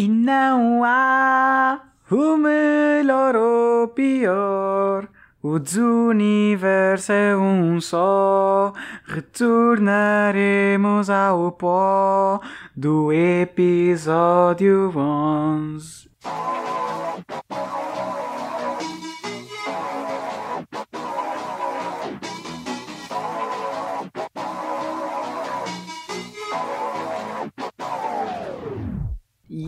E não há o melhor ou pior. O desuniverso é um só. Retornaremos ao pó do episódio 11.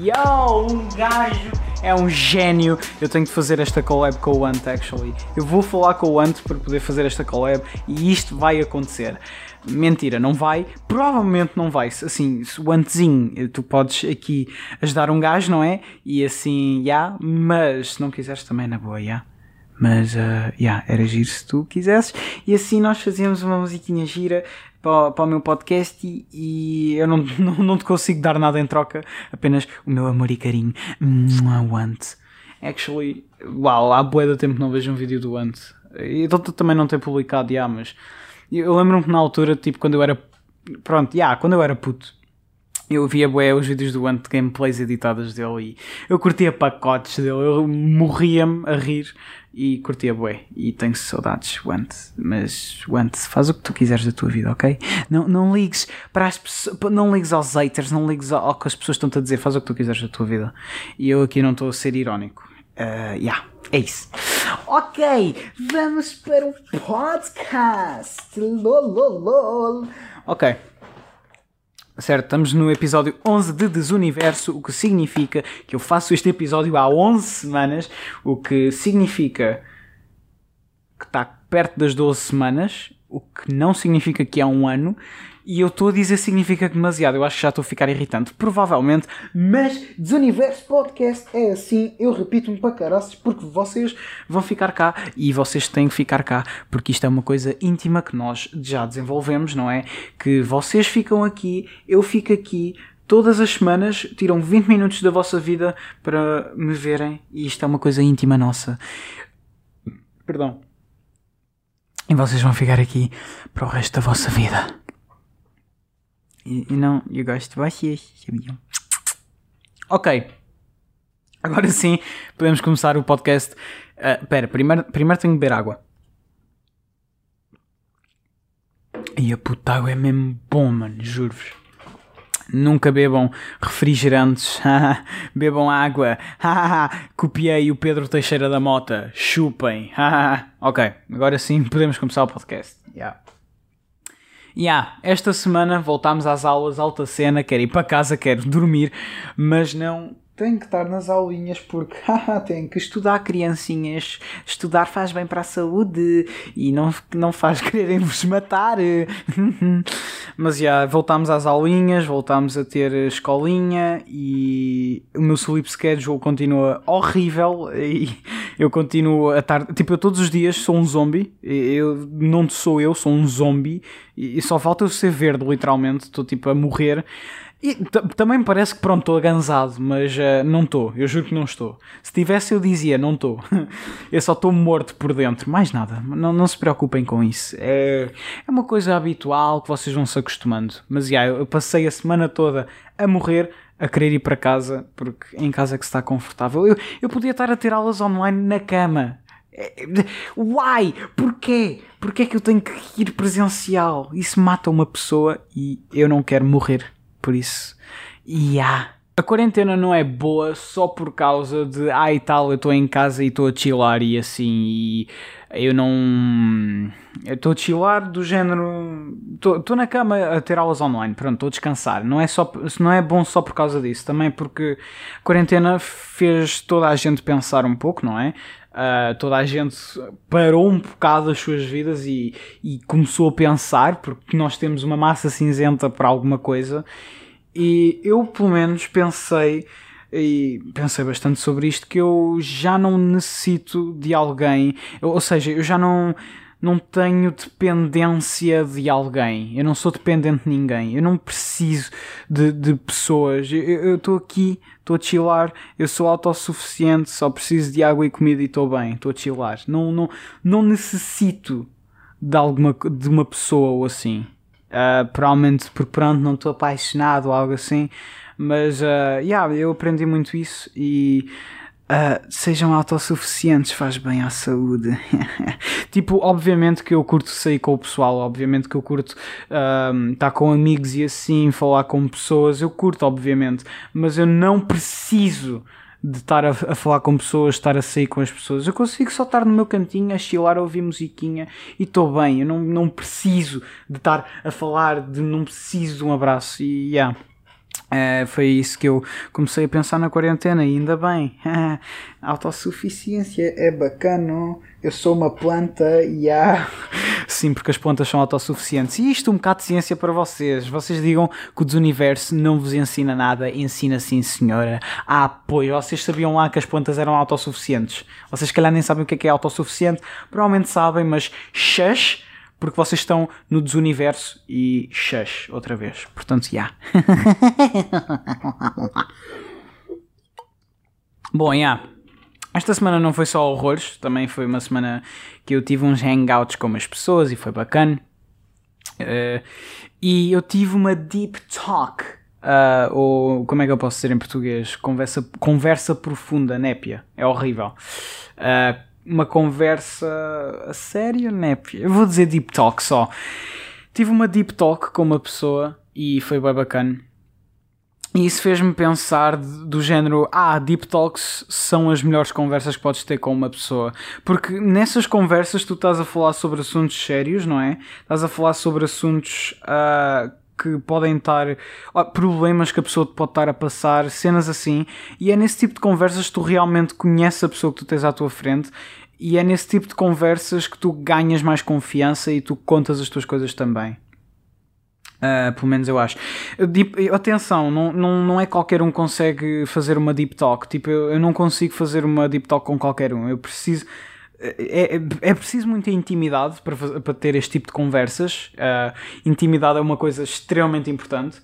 Yo, um gajo é um gênio. Eu tenho de fazer esta collab com o Ant, actually. Eu vou falar com o Ant para poder fazer esta collab e isto vai acontecer. Mentira, não vai. Provavelmente não vai. Assim, o Antzinho, tu podes aqui ajudar um gajo, não é? E assim, já. Yeah, mas se não quiseres também na boa, já. Yeah. Mas, uh, yeah, era giro se tu quisesses. E assim nós fazíamos uma musiquinha gira para, para o meu podcast e, e eu não, não, não, te consigo dar nada em troca, apenas o meu amor e carinho. O Ant. Actually, uau, há bué de tempo não vejo um vídeo do Ant. E também não tem publicado, já, mas eu lembro-me que na altura, tipo, quando eu era. Pronto, já, quando eu era puto eu via bué os vídeos do Ant gameplays editadas dele e eu curtia pacotes dele, eu morria-me a rir e curtia bué e tenho saudades, Ant, mas Ant, faz o que tu quiseres da tua vida, ok? Não, não ligues para as pessoas, não ligues aos haters, não ligues ao, ao que as pessoas estão-te a dizer, faz o que tu quiseres da tua vida. E eu aqui não estou a ser irónico. Uh, yeah, é isso. Ok, vamos para o podcast. Lololol. Ok. Certo, estamos no episódio 11 de Desuniverso, o que significa que eu faço este episódio há 11 semanas, o que significa que está perto das 12 semanas, o que não significa que há um ano, e eu estou a dizer significa demasiado, eu acho que já estou a ficar irritante, provavelmente, mas Desuniverso Podcast é assim, eu repito-me para caraças, porque vocês vão ficar cá e vocês têm que ficar cá, porque isto é uma coisa íntima que nós já desenvolvemos, não é? Que vocês ficam aqui, eu fico aqui, todas as semanas tiram 20 minutos da vossa vida para me verem e isto é uma coisa íntima nossa. Perdão. E vocês vão ficar aqui para o resto da vossa vida. E, não, eu gosto de vocês, sabiam? Ok. Agora sim, podemos começar o podcast. Uh, pera, primeiro, primeiro tenho que beber água. E a puta água é mesmo bom, mano, juro-vos. Nunca bebam refrigerantes, bebam água. Copiei o Pedro Teixeira da Mota, chupem. ok, agora sim podemos começar o podcast. Yeah. Yeah, esta semana voltámos às aulas, alta cena, quero ir para casa, quero dormir, mas não tenho que estar nas aulinhas porque tenho que estudar criancinhas. Estudar faz bem para a saúde e não, não faz quererem-vos matar. Mas já, voltámos às aulinhas, voltámos a ter escolinha e o meu sleep schedule continua horrível e eu continuo a estar. Tipo, eu todos os dias sou um zombie. Eu, não sou eu, sou um zombie e só falta eu ser verde, literalmente. Estou tipo a morrer. E também me parece que pronto, estou agansado, mas uh, não estou, eu juro que não estou. Se tivesse eu dizia, não estou. eu só estou morto por dentro, mais nada. Não, não se preocupem com isso. É, é uma coisa habitual que vocês vão se acostumando. Mas já, yeah, eu passei a semana toda a morrer, a querer ir para casa, porque em casa é que se está confortável. Eu, eu podia estar a ter aulas online na cama. É, why? Porquê? Porquê é que eu tenho que ir presencial? Isso mata uma pessoa e eu não quero morrer por isso, yeah. A quarentena não é boa só por causa de, ah e tal, eu estou em casa e estou a chilar e assim, e eu não. Eu estou a chilar do género. Estou na cama a ter aulas online, pronto, estou a descansar. Não é, só, não é bom só por causa disso, também porque a quarentena fez toda a gente pensar um pouco, não é? Uh, toda a gente parou um bocado as suas vidas e, e começou a pensar, porque nós temos uma massa cinzenta para alguma coisa, e eu pelo menos pensei e pensei bastante sobre isto que eu já não necessito de alguém, ou seja, eu já não não tenho dependência de alguém, eu não sou dependente de ninguém, eu não preciso de, de pessoas, eu estou aqui, estou a chilar, eu sou autossuficiente, só preciso de água e comida e estou bem, estou a chilar, não, não, não necessito de alguma de uma pessoa ou assim. Uh, provavelmente porque pronto não estou apaixonado ou algo assim, Mas, uh, yeah, eu aprendi muito isso e Uh, sejam autossuficientes, faz bem à saúde. tipo, obviamente que eu curto sair com o pessoal, obviamente que eu curto estar uh, tá com amigos e assim, falar com pessoas, eu curto, obviamente, mas eu não preciso de estar a, a, falar com pessoas, estar a sair com as pessoas. Eu consigo só estar no meu cantinho, a chilar, a ouvir musiquinha e estou bem. Eu não, não preciso de estar a falar, de não preciso de um abraço. E yeah. É, foi isso que eu comecei a pensar na quarentena e ainda bem. autossuficiência é bacana. Eu sou uma planta e há. Sim, porque as plantas são autossuficientes. E isto um bocado de ciência para vocês. Vocês digam que o desuniverso não vos ensina nada. Ensina sim, senhora. Ah, pois, vocês sabiam lá que as plantas eram autossuficientes. Vocês, calhar, nem sabem o que é, que é autossuficiente. Provavelmente sabem, mas shush porque vocês estão no desuniverso e shush outra vez. Portanto, já. Yeah. Bom, já. Yeah. Esta semana não foi só horrores, também foi uma semana que eu tive uns hangouts com as pessoas e foi bacana. Uh, e eu tive uma deep talk, uh, ou como é que eu posso dizer em português? Conversa, conversa profunda, népia. É horrível. Uh, uma conversa a sério, né? Eu vou dizer deep talk só. Tive uma deep talk com uma pessoa e foi bem bacana. E isso fez-me pensar do género: ah, deep talks são as melhores conversas que podes ter com uma pessoa. Porque nessas conversas tu estás a falar sobre assuntos sérios, não é? Estás a falar sobre assuntos uh, que podem estar. Problemas que a pessoa pode estar a passar, cenas assim. E é nesse tipo de conversas que tu realmente conheces a pessoa que tu tens à tua frente e é nesse tipo de conversas que tu ganhas mais confiança e tu contas as tuas coisas também. Uh, pelo menos eu acho. Deep, atenção, não, não, não é qualquer um consegue fazer uma deep talk. Tipo, eu, eu não consigo fazer uma deep talk com qualquer um. Eu preciso. É, é, é preciso muita intimidade para, para ter este tipo de conversas. Uh, intimidade é uma coisa extremamente importante.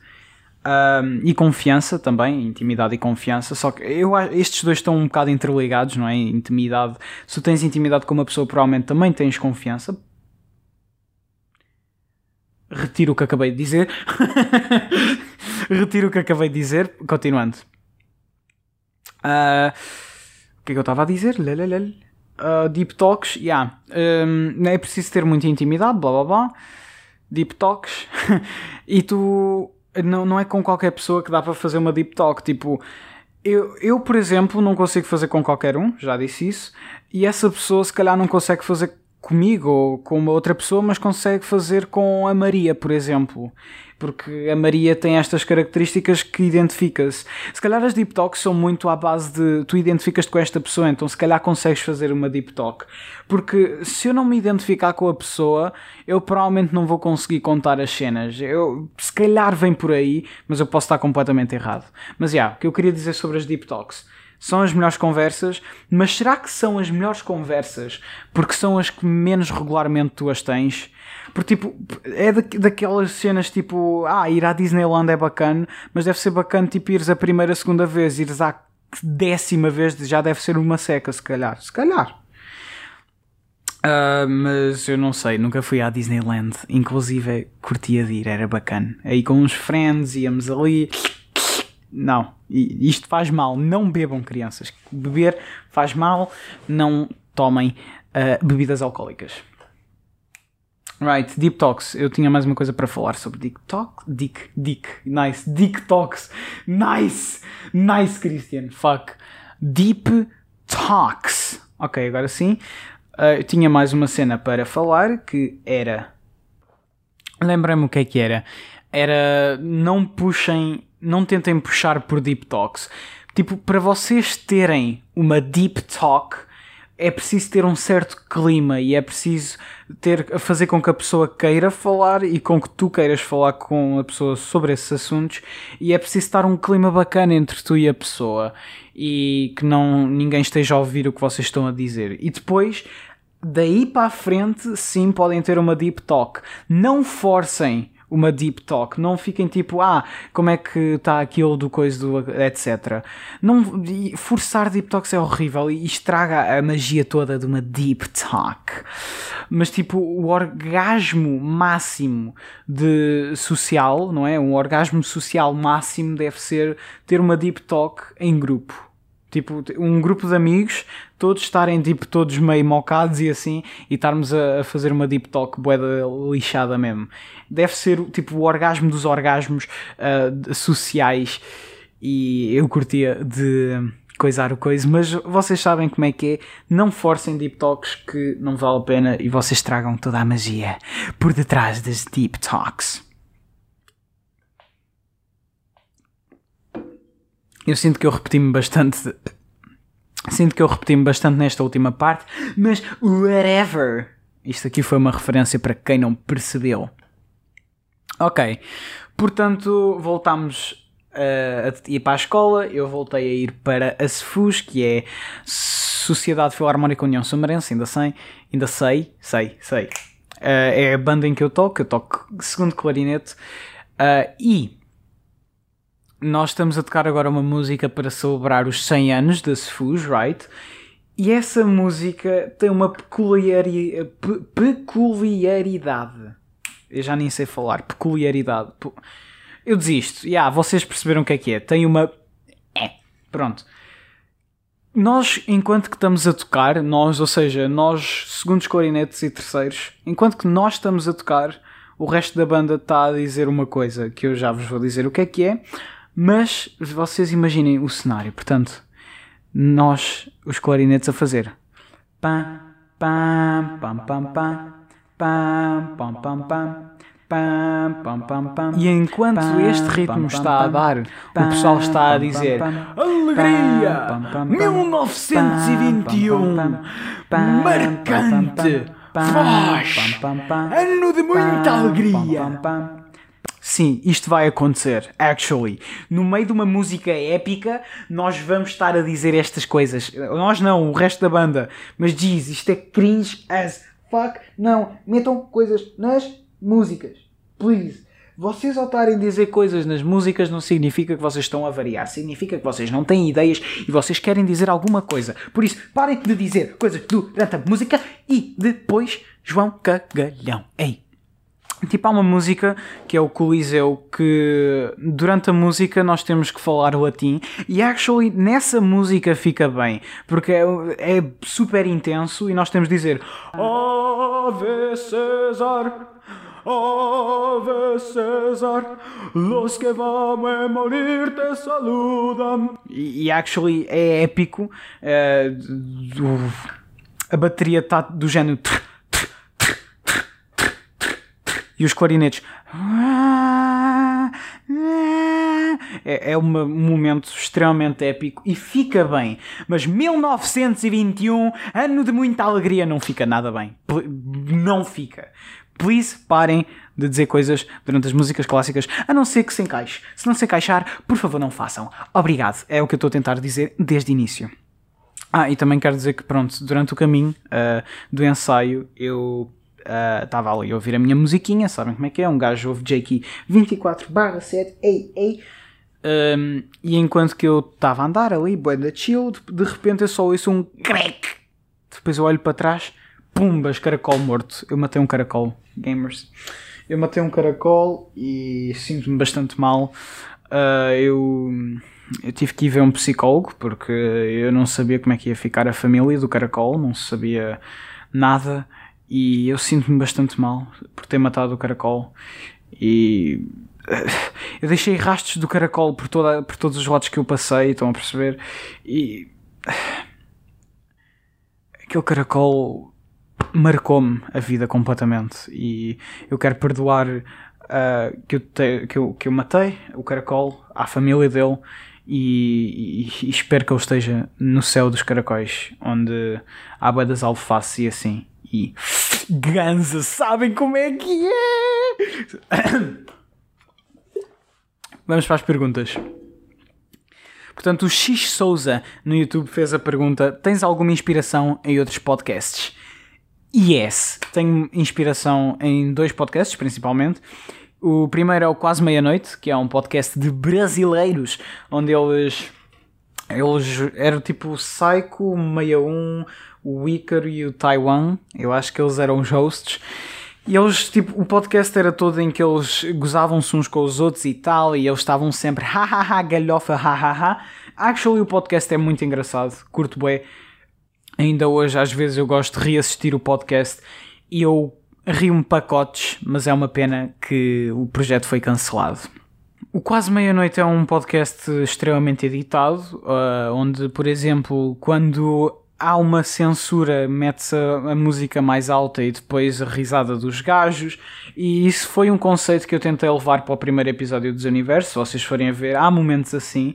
Um, e confiança também, intimidade e confiança. Só que eu, estes dois estão um bocado interligados, não é? Intimidade. Se tens intimidade com uma pessoa, provavelmente também tens confiança. Retiro o que acabei de dizer. Retiro o que acabei de dizer. Continuando. Uh, o que é que eu estava a dizer? Uh, deep Talks, yeah. Um, é preciso ter muita intimidade, blá blá blá. Deep Talks. e tu não, não é com qualquer pessoa que dá para fazer uma deep talk. Tipo, eu, eu, por exemplo, não consigo fazer com qualquer um, já disse isso, e essa pessoa se calhar não consegue fazer comigo ou com uma outra pessoa, mas consegue fazer com a Maria, por exemplo. Porque a Maria tem estas características que identifica-se. Se calhar as deep talks são muito à base de tu identificas-te com esta pessoa, então se calhar consegues fazer uma deep talk. Porque se eu não me identificar com a pessoa, eu provavelmente não vou conseguir contar as cenas. Eu, se calhar vem por aí, mas eu posso estar completamente errado. Mas já, yeah, o que eu queria dizer sobre as deep talks são as melhores conversas, mas será que são as melhores conversas porque são as que menos regularmente tu as tens? Porque, tipo, é da, daquelas cenas tipo, ah, ir à Disneyland é bacana, mas deve ser bacana, tipo, ires a primeira, segunda vez, ires à décima vez, já deve ser uma seca, se calhar. Se calhar. Uh, mas eu não sei, nunca fui à Disneyland. Inclusive, curtia de ir, era bacana. Aí com uns friends, íamos ali não, isto faz mal. Não bebam, crianças. Beber faz mal. Não tomem uh, bebidas alcoólicas. Right, Deep Talks. Eu tinha mais uma coisa para falar sobre Dick Talk. Dick, Dick, nice. Dick Talks. Nice, nice, Christian. Fuck. Deep Talks. Ok, agora sim. Uh, eu tinha mais uma cena para falar que era. Lembrei-me o que é que era. Era não puxem não tentem puxar por deep talks. Tipo, para vocês terem uma deep talk, é preciso ter um certo clima e é preciso ter fazer com que a pessoa queira falar e com que tu queiras falar com a pessoa sobre esses assuntos e é preciso estar um clima bacana entre tu e a pessoa e que não ninguém esteja a ouvir o que vocês estão a dizer. E depois daí para a frente, sim, podem ter uma deep talk. Não forcem uma deep talk. Não fiquem tipo, ah, como é que está aquilo do coisa do etc. Não, forçar deep talks é horrível e estraga a magia toda de uma deep talk. Mas tipo, o orgasmo máximo de social, não é? Um orgasmo social máximo deve ser ter uma deep talk em grupo Tipo, um grupo de amigos, todos estarem tipo todos meio mocados e assim, e estarmos a, a fazer uma deep talk boeda lixada mesmo. Deve ser tipo o orgasmo dos orgasmos uh, sociais e eu curtia de coisar o coisa, mas vocês sabem como é que é. Não forcem deep talks que não vale a pena e vocês tragam toda a magia por detrás das deep talks. Eu sinto que eu repeti-me bastante. Sinto que eu repeti-me bastante nesta última parte, mas whatever. Isto aqui foi uma referência para quem não percebeu. Ok, portanto, voltámos uh, a ir para a escola. Eu voltei a ir para a CEFUS, que é Sociedade Filarmónica União Sumarense, ainda sei, ainda sei, sei, sei. Uh, é a banda em que eu toco, eu toco segundo clarinete. Uh, e nós estamos a tocar agora uma música para celebrar os 100 anos da Sfus, right? E essa música tem uma peculiari... Pe peculiaridade. Eu já nem sei falar. Peculiaridade. Eu desisto. Ya, yeah, vocês perceberam o que é que é. Tem uma. É. Pronto. Nós, enquanto que estamos a tocar, nós, ou seja, nós, segundos clarinetes e terceiros, enquanto que nós estamos a tocar, o resto da banda está a dizer uma coisa que eu já vos vou dizer o que é que é. Mas vocês imaginem o cenário, portanto, nós, os clarinetes, a fazer pam, pam, pam, pam, pam, pam, pam, pam, pam. E enquanto este ritmo está a dar, o pessoal está a dizer Alegria! 1921! Marcante! Voz! Ano de muita alegria! Sim, isto vai acontecer, actually. No meio de uma música épica, nós vamos estar a dizer estas coisas. Nós não, o resto da banda. Mas diz, isto é cringe as fuck. Não, metam coisas nas músicas. Please. Vocês ao estarem a dizer coisas nas músicas não significa que vocês estão a variar, significa que vocês não têm ideias e vocês querem dizer alguma coisa. Por isso, parem de dizer coisas durante a música e depois João Cagalhão. Ei! Tipo, há uma música que é o Coliseu que durante a música nós temos que falar latim e actually nessa música fica bem porque é, é super intenso e nós temos de dizer Ave César Ave César, los que vamos a morir te saludam. E, actually é épico. Do, a bateria está do género e os clarinetes. É, é um momento extremamente épico e fica bem. Mas 1921, ano de muita alegria, não fica nada bem. Não fica. Please parem de dizer coisas durante as músicas clássicas, a não ser que se encaixe. Se não se encaixar, por favor, não façam. Obrigado. É o que eu estou a tentar dizer desde o início. Ah, e também quero dizer que, pronto, durante o caminho uh, do ensaio, eu estava uh, ali a ouvir a minha musiquinha, sabem como é que é? Um gajo ouve Jakey 24 barra 7, ei, ei. Um, e enquanto que eu estava a andar ali, boeda chill, de repente eu só ouço um crack. Depois eu olho para trás, pumbas, caracol morto. Eu matei um caracol, gamers. Eu matei um caracol e sinto-me bastante mal. Uh, eu, eu tive que ir ver um psicólogo porque eu não sabia como é que ia ficar a família do caracol, não sabia nada e eu sinto-me bastante mal por ter matado o caracol. E eu deixei rastros do caracol por, toda, por todos os lados que eu passei, estão a perceber? E aquele caracol marcou-me a vida completamente. E eu quero perdoar uh, que, eu te, que, eu, que eu matei o caracol à família dele e, e, e, espero que ele esteja no céu dos caracóis onde há das alface e assim e ganza, sabem como é que é? Vamos para as perguntas. Portanto, o X Souza no YouTube fez a pergunta: Tens alguma inspiração em outros podcasts? Yes, tenho inspiração em dois podcasts principalmente, O primeiro é o Quase Meia-Noite, que é um podcast de brasileiros, onde eles. Eles eram tipo o Psycho, o 61, o Ícaro e o Taiwan. Eu acho que eles eram os hosts. E eles, tipo, o podcast era todo em que eles gozavam-se uns com os outros e tal, e eles estavam sempre hahaha, galhofa, hahaha. Actually, o podcast é muito engraçado, curto bem. Ainda hoje, às vezes, eu gosto de reassistir o podcast e eu rio-me pacotes, mas é uma pena que o projeto foi cancelado. O Quase Meia-Noite é um podcast extremamente editado, uh, onde, por exemplo, quando há uma censura, mete-se a, a, música mais alta e depois a risada dos gajos, e isso foi um conceito que eu tentei levar para o primeiro episódio dos Universo. Se vocês forem a ver, há momentos assim,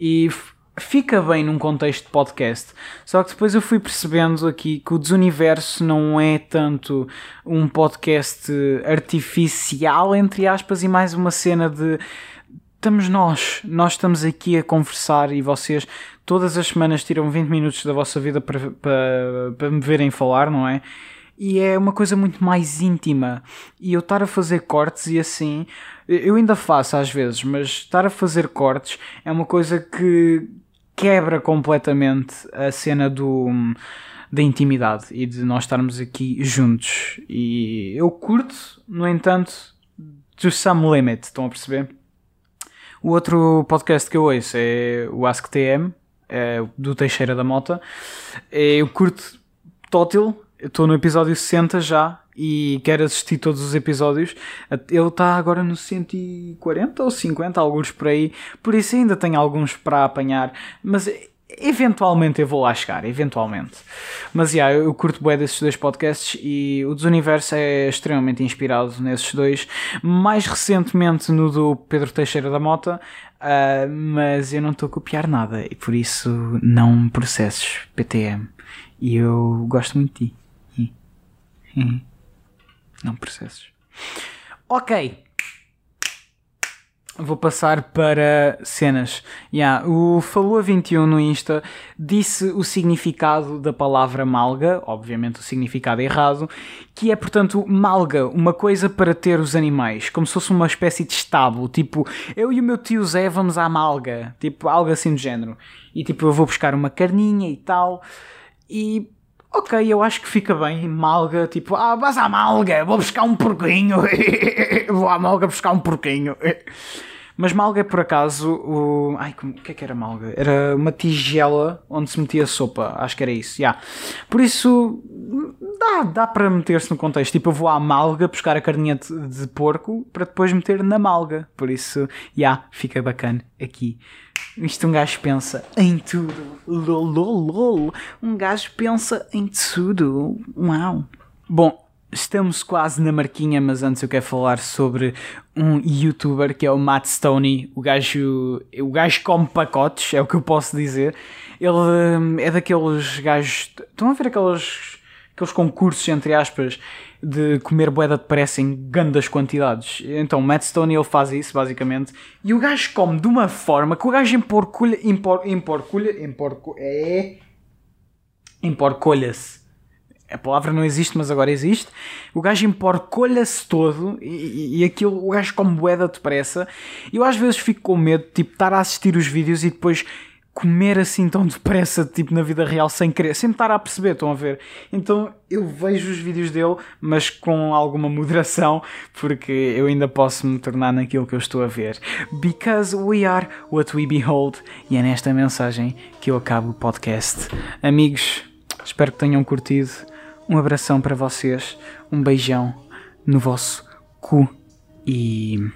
e fica bem num contexto de podcast. Só que depois eu fui percebendo aqui que o Desuniverso não é tanto um podcast artificial, entre aspas, e mais uma cena de estamos nós, nós estamos aqui a conversar e vocês todas as semanas tiram 20 minutos da vossa vida para, para, para me verem falar, não é? E é uma coisa muito mais íntima. E eu estar a fazer cortes e assim, eu ainda faço às vezes, mas estar a fazer cortes é uma coisa que quebra completamente a cena do da intimidade e de nós estarmos aqui juntos. E eu curto, no entanto, to some limit, estão a perceber? O outro podcast que eu ouço é o Ask TM, é do Teixeira da Mota. Eu curto Tótil, estou no episódio 60 já e quero assistir todos os episódios. Ele está agora no 140 ou 50, alguns por aí, por isso ainda tenho alguns para apanhar, mas eventualmente eu vou lá chegar, eventualmente. Mas yeah, eu curto bem desses dois podcasts e o Desuniverso é extremamente inspirado nesses dois. Mais recentemente no do Pedro Teixeira da Mota, uh, mas eu não estou a copiar nada e por isso não processos PTM. E eu gosto muito de ti. Não processos. Ok vou passar para cenas. Yeah, o Falua 21 no Insta disse o significado da palavra malga, obviamente o significado errado, que é portanto malga, uma coisa para ter os animais, como se fosse uma espécie de estábulo, tipo eu e o meu tio Zé vamos à malga, tipo algo assim do género. E tipo eu vou buscar uma carninha e tal. E Ok, eu acho que fica bem. Malga, tipo, ah, vas à malga, vou buscar um porquinho. vou à malga buscar um porquinho. Mas malga é por acaso o. Ai, o que é que era malga? Era uma tigela onde se metia sopa, acho que era isso. Yeah. Por isso dá, dá para meter-se no contexto. Tipo, eu vou à malga buscar a carninha de, de porco para depois meter na malga. Por isso, já, yeah, fica bacana aqui. Isto um gajo pensa em tudo. Lol. Um gajo pensa em tudo. Uau. Bom, Estamos quase na marquinha, mas antes eu quero falar sobre um youtuber que é o Matt Stoney. O gajo, o gajo come pacotes, é o que eu posso dizer. Ele hum, é daqueles gajos. Estão a ver aqueles, aqueles concursos, entre aspas, de comer boeda depressa em grandes quantidades? Então, Matt Stoney ele faz isso, basicamente. E o gajo come de uma forma que o gajo emporculha. Empor, emporculha. É. Emporcolha-se a palavra não existe, mas agora existe. O gajo emporcolha-se todo e, e, e, aquilo, o gajo come boeda depressa. Eu às vezes fico com medo, tipo, estar a assistir os vídeos e depois comer assim tão depressa, tipo, na vida real, sem querer, sem estar a perceber, estão a ver? Então eu vejo os vídeos dele, mas com alguma moderação, porque eu ainda posso me tornar naquilo que eu estou a ver. Because we are what we behold. E é nesta mensagem que eu acabo o podcast. Amigos, espero que tenham curtido um abração para vocês, um beijão no vosso cu e